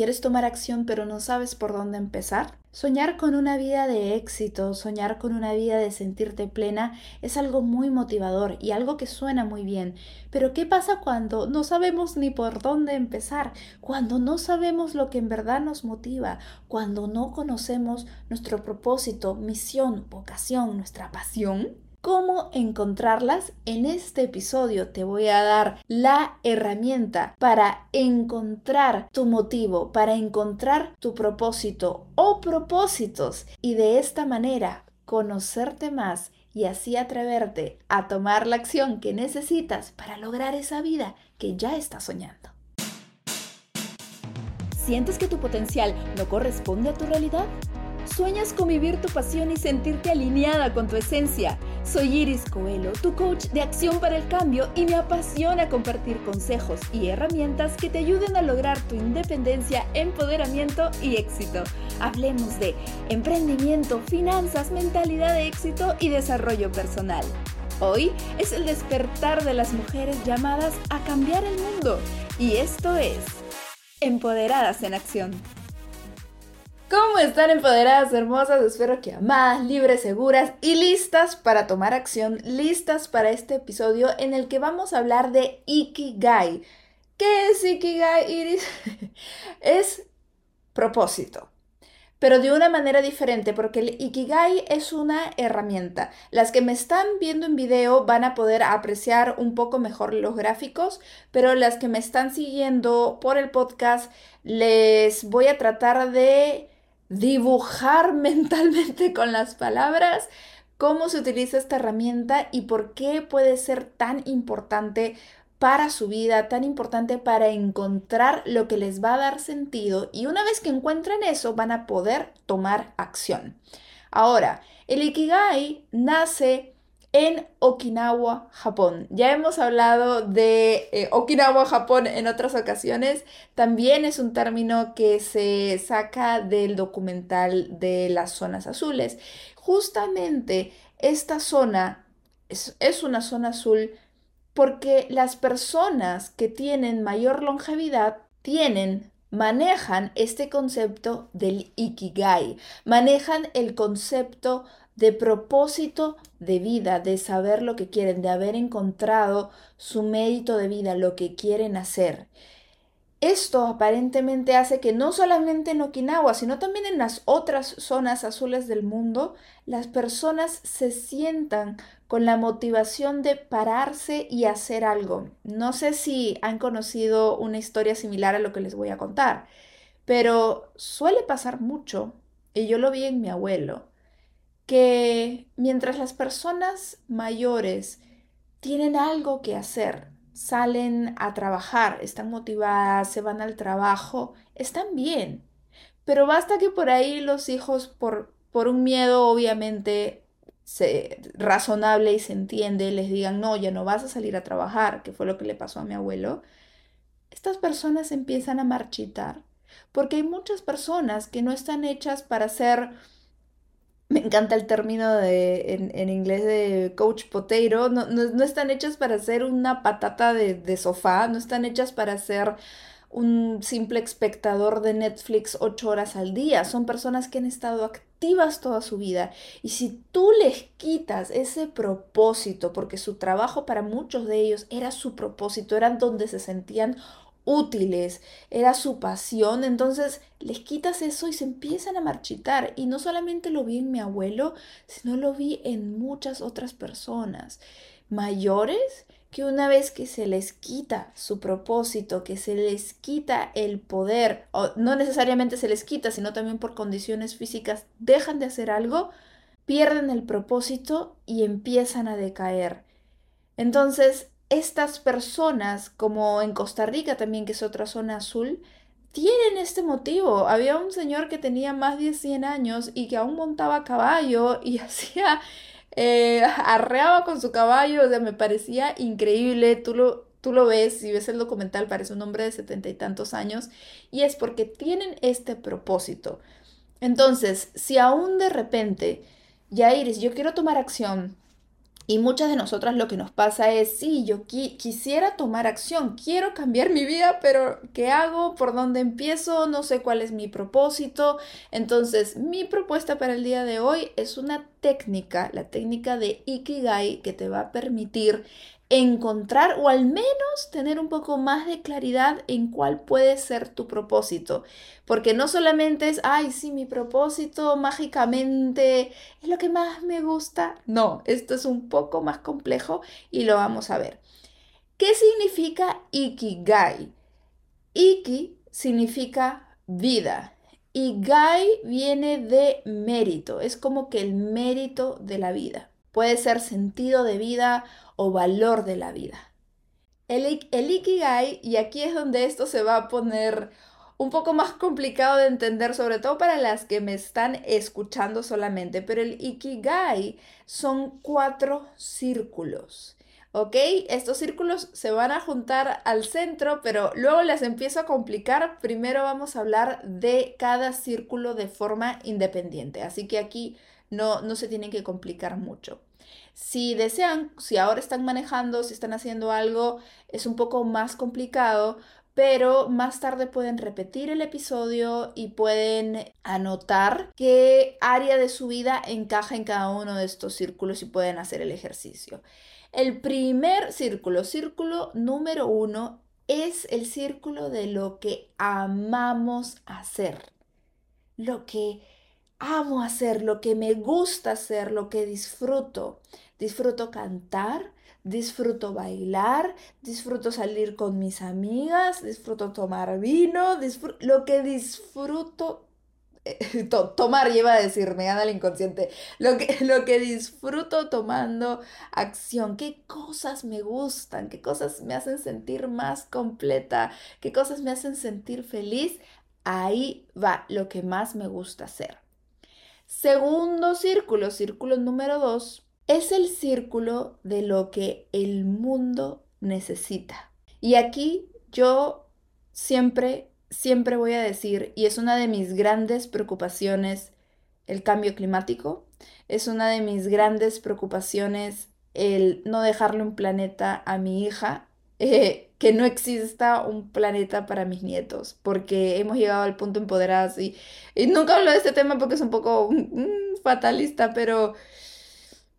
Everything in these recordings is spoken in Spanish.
¿Quieres tomar acción pero no sabes por dónde empezar? Soñar con una vida de éxito, soñar con una vida de sentirte plena es algo muy motivador y algo que suena muy bien. Pero ¿qué pasa cuando no sabemos ni por dónde empezar? Cuando no sabemos lo que en verdad nos motiva, cuando no conocemos nuestro propósito, misión, vocación, nuestra pasión cómo encontrarlas. En este episodio te voy a dar la herramienta para encontrar tu motivo, para encontrar tu propósito o propósitos y de esta manera conocerte más y así atreverte a tomar la acción que necesitas para lograr esa vida que ya estás soñando. ¿Sientes que tu potencial no corresponde a tu realidad? ¿Sueñas con vivir tu pasión y sentirte alineada con tu esencia? Soy Iris Coelho, tu coach de acción para el cambio y me apasiona compartir consejos y herramientas que te ayuden a lograr tu independencia, empoderamiento y éxito. Hablemos de emprendimiento, finanzas, mentalidad de éxito y desarrollo personal. Hoy es el despertar de las mujeres llamadas a cambiar el mundo y esto es Empoderadas en Acción. ¿Cómo están empoderadas, hermosas? Espero que amadas, libres, seguras y listas para tomar acción, listas para este episodio en el que vamos a hablar de Ikigai. ¿Qué es Ikigai, Iris? es propósito pero de una manera diferente, porque el Ikigai es una herramienta. Las que me están viendo en video van a poder apreciar un poco mejor los gráficos, pero las que me están siguiendo por el podcast les voy a tratar de dibujar mentalmente con las palabras cómo se utiliza esta herramienta y por qué puede ser tan importante para su vida, tan importante para encontrar lo que les va a dar sentido y una vez que encuentren eso van a poder tomar acción. Ahora, el Ikigai nace en Okinawa, Japón. Ya hemos hablado de eh, Okinawa, Japón en otras ocasiones. También es un término que se saca del documental de las zonas azules. Justamente esta zona es, es una zona azul porque las personas que tienen mayor longevidad tienen manejan este concepto del ikigai, manejan el concepto de propósito de vida, de saber lo que quieren, de haber encontrado su mérito de vida, lo que quieren hacer. Esto aparentemente hace que no solamente en Okinawa, sino también en las otras zonas azules del mundo, las personas se sientan con la motivación de pararse y hacer algo. No sé si han conocido una historia similar a lo que les voy a contar, pero suele pasar mucho, y yo lo vi en mi abuelo, que mientras las personas mayores tienen algo que hacer, salen a trabajar, están motivadas, se van al trabajo, están bien. Pero basta que por ahí los hijos, por, por un miedo obviamente se, razonable y se entiende, les digan, no, ya no vas a salir a trabajar, que fue lo que le pasó a mi abuelo, estas personas empiezan a marchitar. Porque hay muchas personas que no están hechas para ser me encanta el término de, en, inglés de coach potato, no, no, están hechas para ser una patata de, de, sofá, no están hechas para ser un simple espectador de Netflix ocho horas al día, son personas que han estado activas toda su vida y si tú les quitas ese propósito, porque su trabajo para muchos de ellos era su propósito, eran donde se sentían útiles, era su pasión, entonces les quitas eso y se empiezan a marchitar. Y no solamente lo vi en mi abuelo, sino lo vi en muchas otras personas mayores que una vez que se les quita su propósito, que se les quita el poder, o no necesariamente se les quita, sino también por condiciones físicas, dejan de hacer algo, pierden el propósito y empiezan a decaer. Entonces, estas personas, como en Costa Rica también, que es otra zona azul, tienen este motivo. Había un señor que tenía más de 100 años y que aún montaba caballo y hacía, eh, arreaba con su caballo, o sea, me parecía increíble. Tú lo, tú lo ves, si ves el documental, parece un hombre de setenta y tantos años y es porque tienen este propósito. Entonces, si aún de repente, ya Iris, yo quiero tomar acción, Y muchas de nosotras lo que nos pasa es, sí, yo quisiera tomar acción, quiero cambiar mi vida, pero ¿qué hago? ¿Por dónde empiezo? No sé cuál es mi propósito. Entonces, mi propuesta para el día de hoy es una técnica, la técnica de Ikigai, que te va a permitir encontrar o al menos tener un poco más de claridad en cuál puede ser tu propósito. Porque no solamente es, ay, sí, mi propósito mágicamente es lo que más me gusta. No, esto es un poco más complejo y lo vamos a ver. ¿Qué significa Ikigai? Iki significa vida. Y Gai viene de mérito, es como que el mérito de la vida. Puede ser sentido de vida o valor de la vida. El, Ikigai, y aquí es donde esto se va a poner un poco más complicado de entender, sobre todo para las que me están escuchando solamente, pero el Ikigai son cuatro círculos. ¿Ok? Estos círculos se van a juntar al centro, pero luego les empiezo a complicar. Primero vamos a hablar de cada círculo de forma independiente. Así que aquí no, no se tienen que complicar mucho. Si desean, si ahora están manejando, si están haciendo algo, es un poco más complicado, pero más tarde pueden repetir el episodio y pueden anotar qué área de su vida encaja en cada uno de estos círculos y pueden hacer el ejercicio. El primer círculo, círculo número uno, es el círculo de lo que amamos hacer, lo que amo hacer, lo que me gusta hacer, lo que disfruto. Disfruto cantar, disfruto bailar, disfruto salir con mis amigas, disfruto tomar vino, lo que disfruto eh, tomar, lleva a decir, me gana el inconsciente, lo que, lo que disfruto tomando acción, qué cosas me gustan, qué cosas me hacen sentir más completa, qué cosas me hacen sentir feliz, ahí va lo que más me gusta hacer. Segundo círculo, círculo número dos, es el círculo de lo que el mundo necesita. Y aquí yo siempre, siempre voy a decir, y es una de mis grandes preocupaciones, el cambio climático, es una de mis grandes preocupaciones el no dejarle un planeta a mi hija, eh, que no exista un planeta para mis nietos, porque hemos llegado al punto empoderadas y, y nunca hablo de este tema porque es un poco mm, fatalista, pero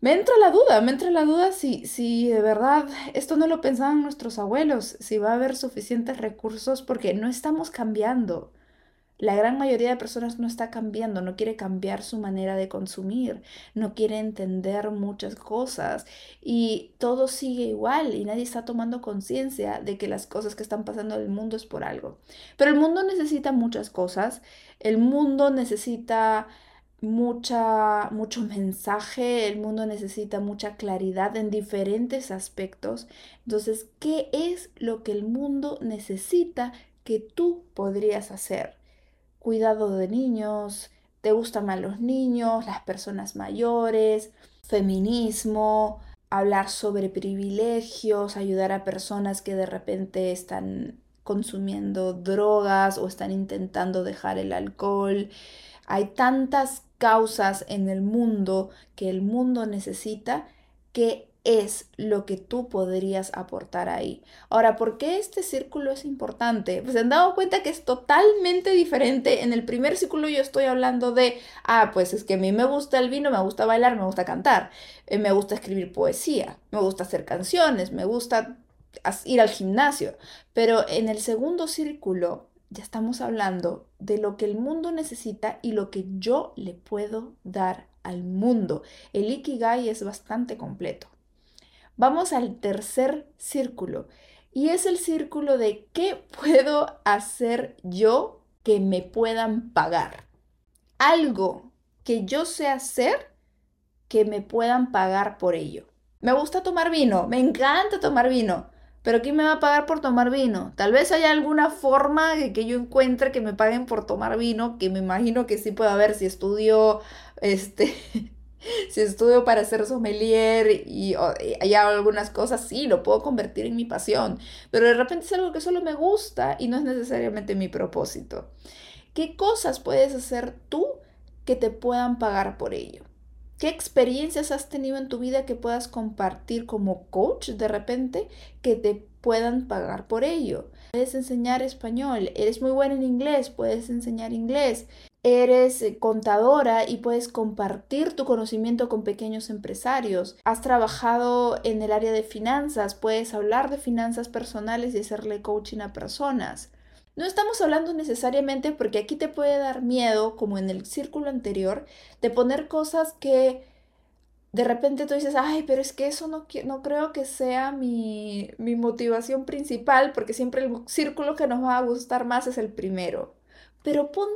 me entra la duda, me entra la duda si, si de verdad esto no lo pensaban nuestros abuelos, si va a haber suficientes recursos, porque no estamos cambiando. La gran mayoría de personas no está cambiando, no quiere cambiar su manera de consumir, no quiere entender muchas cosas y todo sigue igual y nadie está tomando conciencia de que las cosas que están pasando en el mundo es por algo. Pero el mundo necesita muchas cosas, el mundo necesita mucha, mucho mensaje, el mundo necesita mucha claridad en diferentes aspectos. Entonces, ¿qué es lo que el mundo necesita que tú podrías hacer? Cuidado de niños, te gustan más los niños, las personas mayores, feminismo, hablar sobre privilegios, ayudar a personas que de repente están consumiendo drogas o están intentando dejar el alcohol. Hay tantas causas en el mundo que el mundo necesita que es lo que tú podrías aportar ahí. Ahora, ¿por qué este círculo es importante? Pues se han dado cuenta que es totalmente diferente. En el primer círculo yo estoy hablando de, ah, pues es que a mí me gusta el vino, me gusta bailar, me gusta cantar, eh, me gusta escribir poesía, me gusta hacer canciones, me gusta ir al gimnasio. Pero en el segundo círculo ya estamos hablando de lo que el mundo necesita y lo que yo le puedo dar al mundo. El Ikigai es bastante completo. Vamos al tercer círculo y es el círculo de qué puedo hacer yo que me puedan pagar. Algo que yo sé hacer que me puedan pagar por ello. Me gusta tomar vino, me encanta tomar vino, pero ¿quién me va a pagar por tomar vino? Tal vez haya alguna forma de que yo encuentre que me paguen por tomar vino, que me imagino que sí puede haber si estudio este si estudio para ser sommelier y, hay algunas cosas, sí, lo puedo convertir en mi pasión, pero de repente es algo que solo me gusta y no es necesariamente mi propósito. ¿Qué cosas puedes hacer tú que te puedan pagar por ello? ¿Qué experiencias has tenido en tu vida que puedas compartir como coach de repente que te puedan pagar por ello? Puedes enseñar español, eres muy buena en inglés, puedes enseñar inglés, eres eh, contadora y puedes compartir tu conocimiento con pequeños empresarios. Has trabajado en el área de finanzas, puedes hablar de finanzas personales y hacerle coaching a personas. No estamos hablando necesariamente porque aquí te puede dar miedo, como en el círculo anterior, de poner cosas que de repente tú dices, ay, pero es que eso no, no creo que sea mi, mi motivación principal, porque siempre el círculo que nos va a gustar más es el primero. Pero pon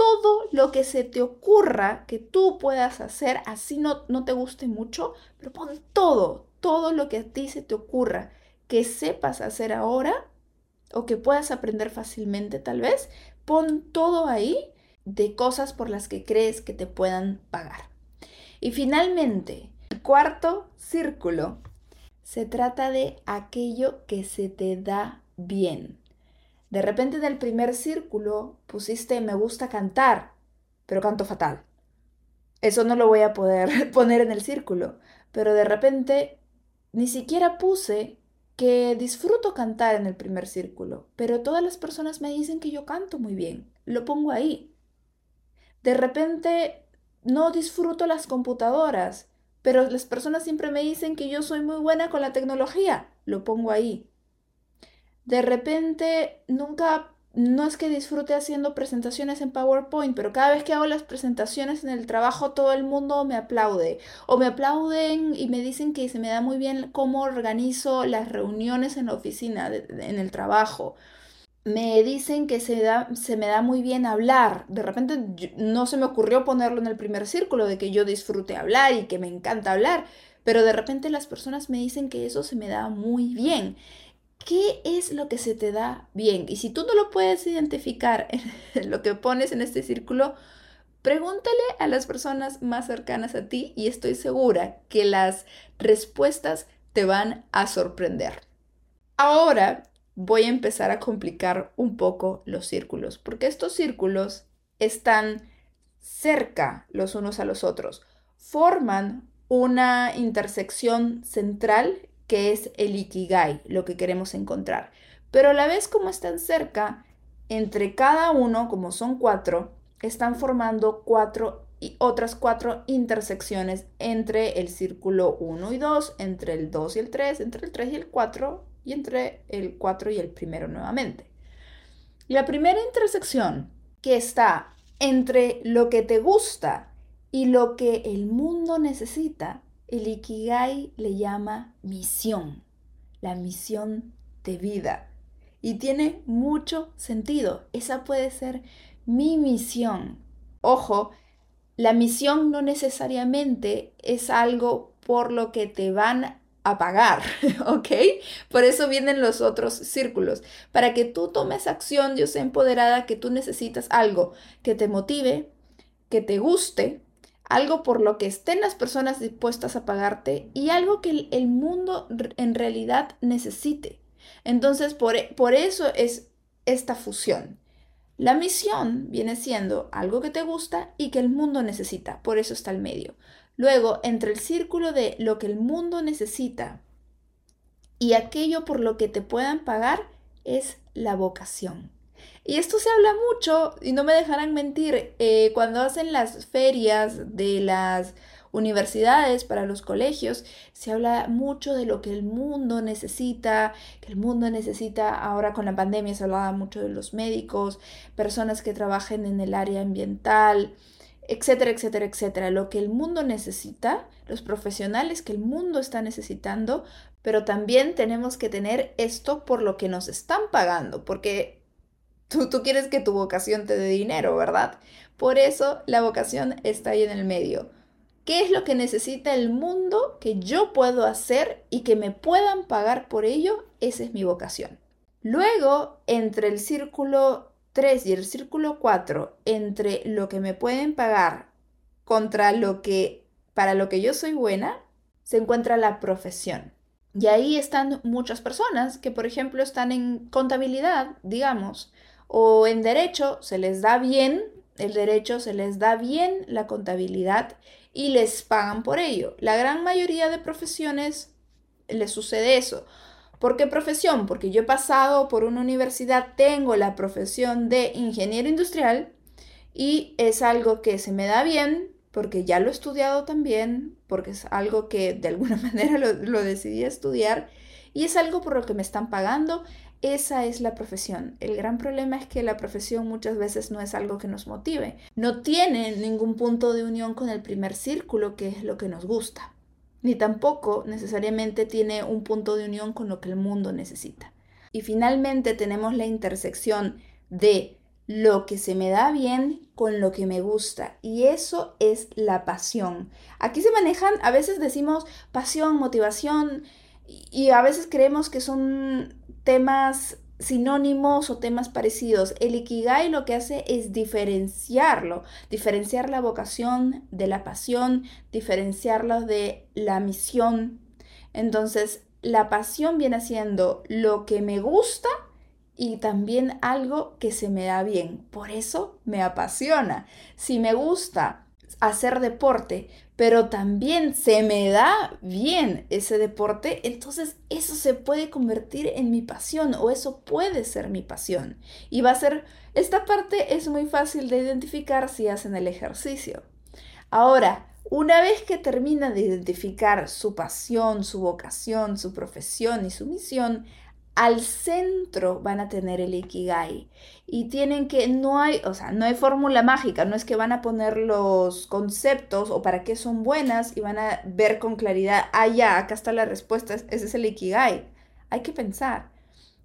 todo lo que se te ocurra que tú puedas hacer, así no, no te guste mucho, pero pon todo, todo lo que a ti se te ocurra que sepas hacer ahora o que puedas aprender fácilmente tal vez, pon todo ahí de cosas por las que crees que te puedan pagar. Y finalmente, el cuarto círculo se trata de aquello que se te da bien. De repente en el primer círculo pusiste me gusta cantar, pero canto fatal. Eso no lo voy a poder poner en el círculo, pero de repente ni siquiera puse que disfruto cantar en el primer círculo, pero todas las personas me dicen que yo canto muy bien. Lo pongo ahí. De repente no disfruto las computadoras, pero las personas siempre me dicen que yo soy muy buena con la tecnología. Lo pongo ahí. De repente nunca no es que disfrute haciendo presentaciones en PowerPoint, pero cada vez que hago las presentaciones en el trabajo todo el mundo me aplaude. O me aplauden y me dicen que se me da muy bien cómo organizo las reuniones en la oficina, en el trabajo. Me dicen que se, da, se me da muy bien hablar. De repente no se me ocurrió ponerlo en el primer círculo de que yo disfrute hablar y que me encanta hablar. Pero de repente las personas me dicen que eso se me da muy bien. ¿Qué es lo que se te da bien? Y si tú no lo puedes identificar en lo que pones en este círculo, pregúntale a las personas más cercanas a ti y estoy segura que las respuestas te van a sorprender. Ahora voy a empezar a complicar un poco los círculos, porque estos círculos están cerca los unos a los otros, forman una intersección central que es el ikigai, lo que queremos encontrar. Pero a la vez como están cerca, entre cada uno, como son cuatro, están formando cuatro y otras cuatro intersecciones entre el círculo 1 y 2, entre el 2 y el 3, entre el 3 y el 4 y entre el 4 y el primero nuevamente. La primera intersección que está entre lo que te gusta y lo que el mundo necesita el Ikigai le llama misión, la misión de vida. Y tiene mucho sentido. Esa puede ser mi misión. Ojo, la misión no necesariamente es algo por lo que te van a pagar, ¿ok? Por eso vienen los otros círculos. Para que tú tomes acción, yo sé empoderada, que tú necesitas algo que te motive, que te guste, algo por lo que estén las personas dispuestas a pagarte y algo que el mundo en realidad necesite. Entonces, por, e, por eso es esta fusión. La misión viene siendo algo que te gusta y que el mundo necesita, por eso está el medio. Luego, entre el círculo de lo que el mundo necesita y aquello por lo que te puedan pagar, es la vocación. Y esto se habla mucho, y no me dejarán mentir, eh, cuando hacen las ferias de las universidades, para los colegios, se habla mucho de lo que el mundo necesita, que el mundo necesita, ahora con la pandemia se hablaba mucho de los médicos, personas que trabajen en el área ambiental, etcétera, etcétera, etcétera. Lo que el mundo necesita, los profesionales que el mundo está necesitando, pero también tenemos que tener esto por lo que nos están pagando, porque Tú, quieres que tu vocación te dé dinero, ¿verdad? Por eso la vocación está ahí en el medio. ¿Qué es lo que necesita el mundo que yo puedo hacer y que me puedan pagar por ello? Esa es mi vocación. Luego, entre el círculo 3 y el círculo 4, entre lo que me pueden pagar contra lo que para lo que yo soy buena, se encuentra la profesión. Y ahí están muchas personas que, por ejemplo, están en contabilidad, digamos, o en derecho se les da bien el derecho, se les da bien la contabilidad y les pagan por ello. La gran mayoría de profesiones les sucede eso. ¿Por qué profesión? Porque yo he pasado por una universidad, tengo la profesión de ingeniero industrial y es algo que se me da bien porque ya lo he estudiado también, porque es algo que de alguna manera lo, lo decidí estudiar y es algo por lo que me están pagando. Esa es la profesión. El gran problema es que la profesión muchas veces no es algo que nos motive. No tiene ningún punto de unión con el primer círculo, que es lo que nos gusta. Ni tampoco necesariamente tiene un punto de unión con lo que el mundo necesita. Y finalmente tenemos la intersección de lo que se me da bien con lo que me gusta. Y eso es la pasión. Aquí se manejan, a veces decimos pasión, motivación, y a veces creemos que son temas sinónimos o temas parecidos. El Ikigai lo que hace es diferenciarlo, diferenciar la vocación de la pasión, diferenciarlo de la misión. Entonces, la pasión viene siendo lo que me gusta y también algo que se me da bien. Por eso me apasiona. Si me gusta hacer deporte, pero también se me da bien ese deporte, entonces eso se puede convertir en mi pasión o eso puede ser mi pasión. Y va a ser, esta parte es muy fácil de identificar si hacen el ejercicio. Ahora, una vez que termina de identificar su pasión, su vocación, su profesión y su misión, al centro van a tener el Ikigai y tienen que, no hay, o sea, no hay fórmula mágica, no es que van a poner los conceptos o para qué son buenas y van a ver con claridad, ah, ya, acá está la respuesta, ese es el Ikigai. Hay que pensar.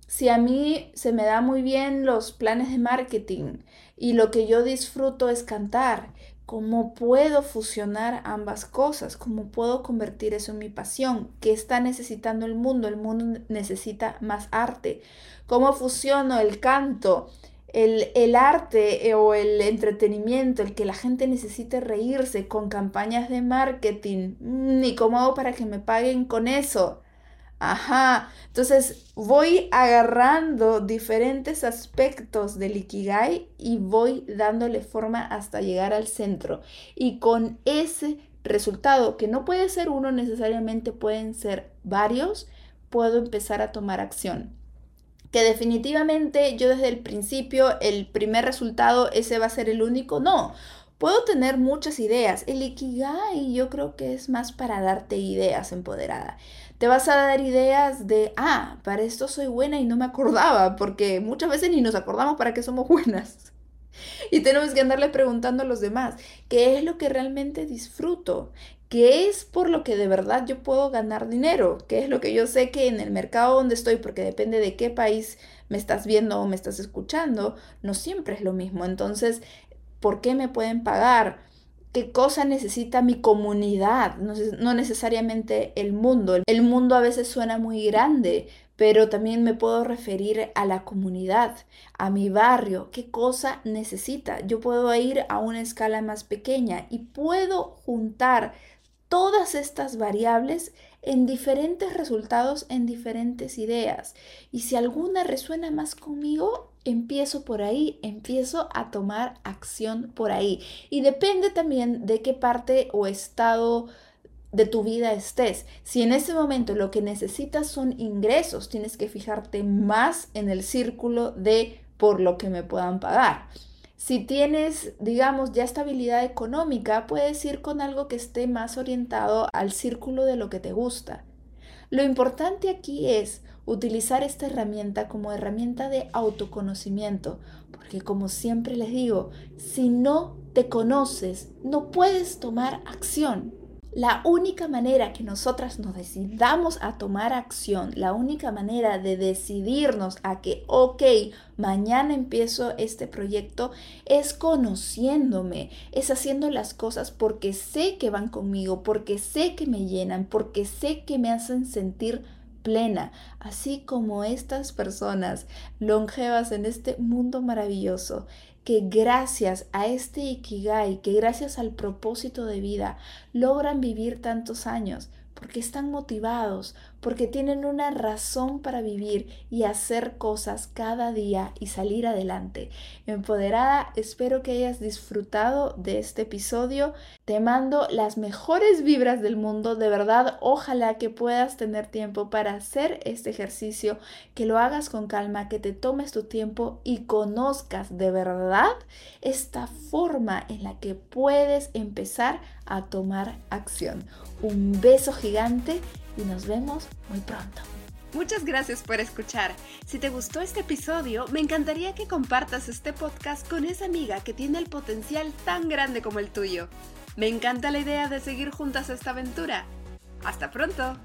Si a mí se me da muy bien los planes de marketing y lo que yo disfruto es cantar, ¿Cómo puedo fusionar ambas cosas? ¿Cómo puedo convertir eso en mi pasión? ¿Qué está necesitando el mundo? El mundo necesita más arte. ¿Cómo fusiono el canto, el, el arte eh, o el entretenimiento, el que la gente necesite reírse con campañas de marketing? ¿Ni mm, cómo hago para que me paguen con eso? Ajá, entonces voy agarrando diferentes aspectos del Ikigai y voy dándole forma hasta llegar al centro. Y con ese resultado, que no puede ser uno necesariamente, pueden ser varios, puedo empezar a tomar acción. Que definitivamente yo desde el principio, el primer resultado, ese va a ser el único, no. Puedo tener muchas ideas. El Ikigai yo creo que es más para darte ideas empoderada. Te vas a dar ideas de, ah, para esto soy buena y no me acordaba, porque muchas veces ni nos acordamos para qué somos buenas. Y tenemos que andarle preguntando a los demás, ¿qué es lo que realmente disfruto? ¿Qué es por lo que de verdad yo puedo ganar dinero? ¿Qué es lo que yo sé que en el mercado donde estoy, porque depende de qué país me estás viendo o me estás escuchando, no siempre es lo mismo. Entonces, ¿por qué me pueden pagar? Qué cosa necesita mi comunidad, no, necesariamente el mundo. El mundo a veces suena muy grande, pero también me puedo referir a la comunidad, a mi barrio, qué cosa necesita. Yo puedo ir a una escala más pequeña y puedo juntar todas estas variables en diferentes resultados, en diferentes ideas. Y si alguna resuena más conmigo, empiezo por ahí, empiezo a tomar acción por ahí. Y depende también de qué parte o estado de tu vida estés. Si en ese momento lo que necesitas son ingresos, tienes que fijarte más en el círculo de por lo que me puedan pagar. Si tienes, digamos, ya estabilidad económica, puedes ir con algo que esté más orientado al círculo de lo que te gusta. Lo importante aquí es utilizar esta herramienta como herramienta de autoconocimiento, porque como siempre les digo, si no te conoces, no puedes tomar acción. La única manera que nosotras nos decidamos a tomar acción, la única manera de decidirnos a que, ok, mañana empiezo este proyecto, es conociéndome, es haciendo las cosas porque sé que van conmigo, porque sé que me llenan, porque sé que me hacen sentir plena, así como estas personas longevas en este mundo maravilloso que gracias a este Ikigai, que gracias al propósito de vida, logran vivir tantos años, porque están motivados, porque tienen una razón para vivir y hacer cosas cada día y salir adelante. Empoderada, espero que hayas disfrutado de este episodio. Te mando las mejores vibras del mundo. De verdad, ojalá que puedas tener tiempo para hacer este ejercicio, que lo hagas con calma, que te tomes tu tiempo y conozcas de verdad esta forma en la que puedes empezar a tomar acción. Un beso gigante y nos vemos muy pronto. Muchas gracias por escuchar. Si te gustó este episodio, me encantaría que compartas este podcast con esa amiga que tiene el potencial tan grande como el tuyo. Me encanta la idea de seguir juntas esta aventura. ¡Hasta pronto!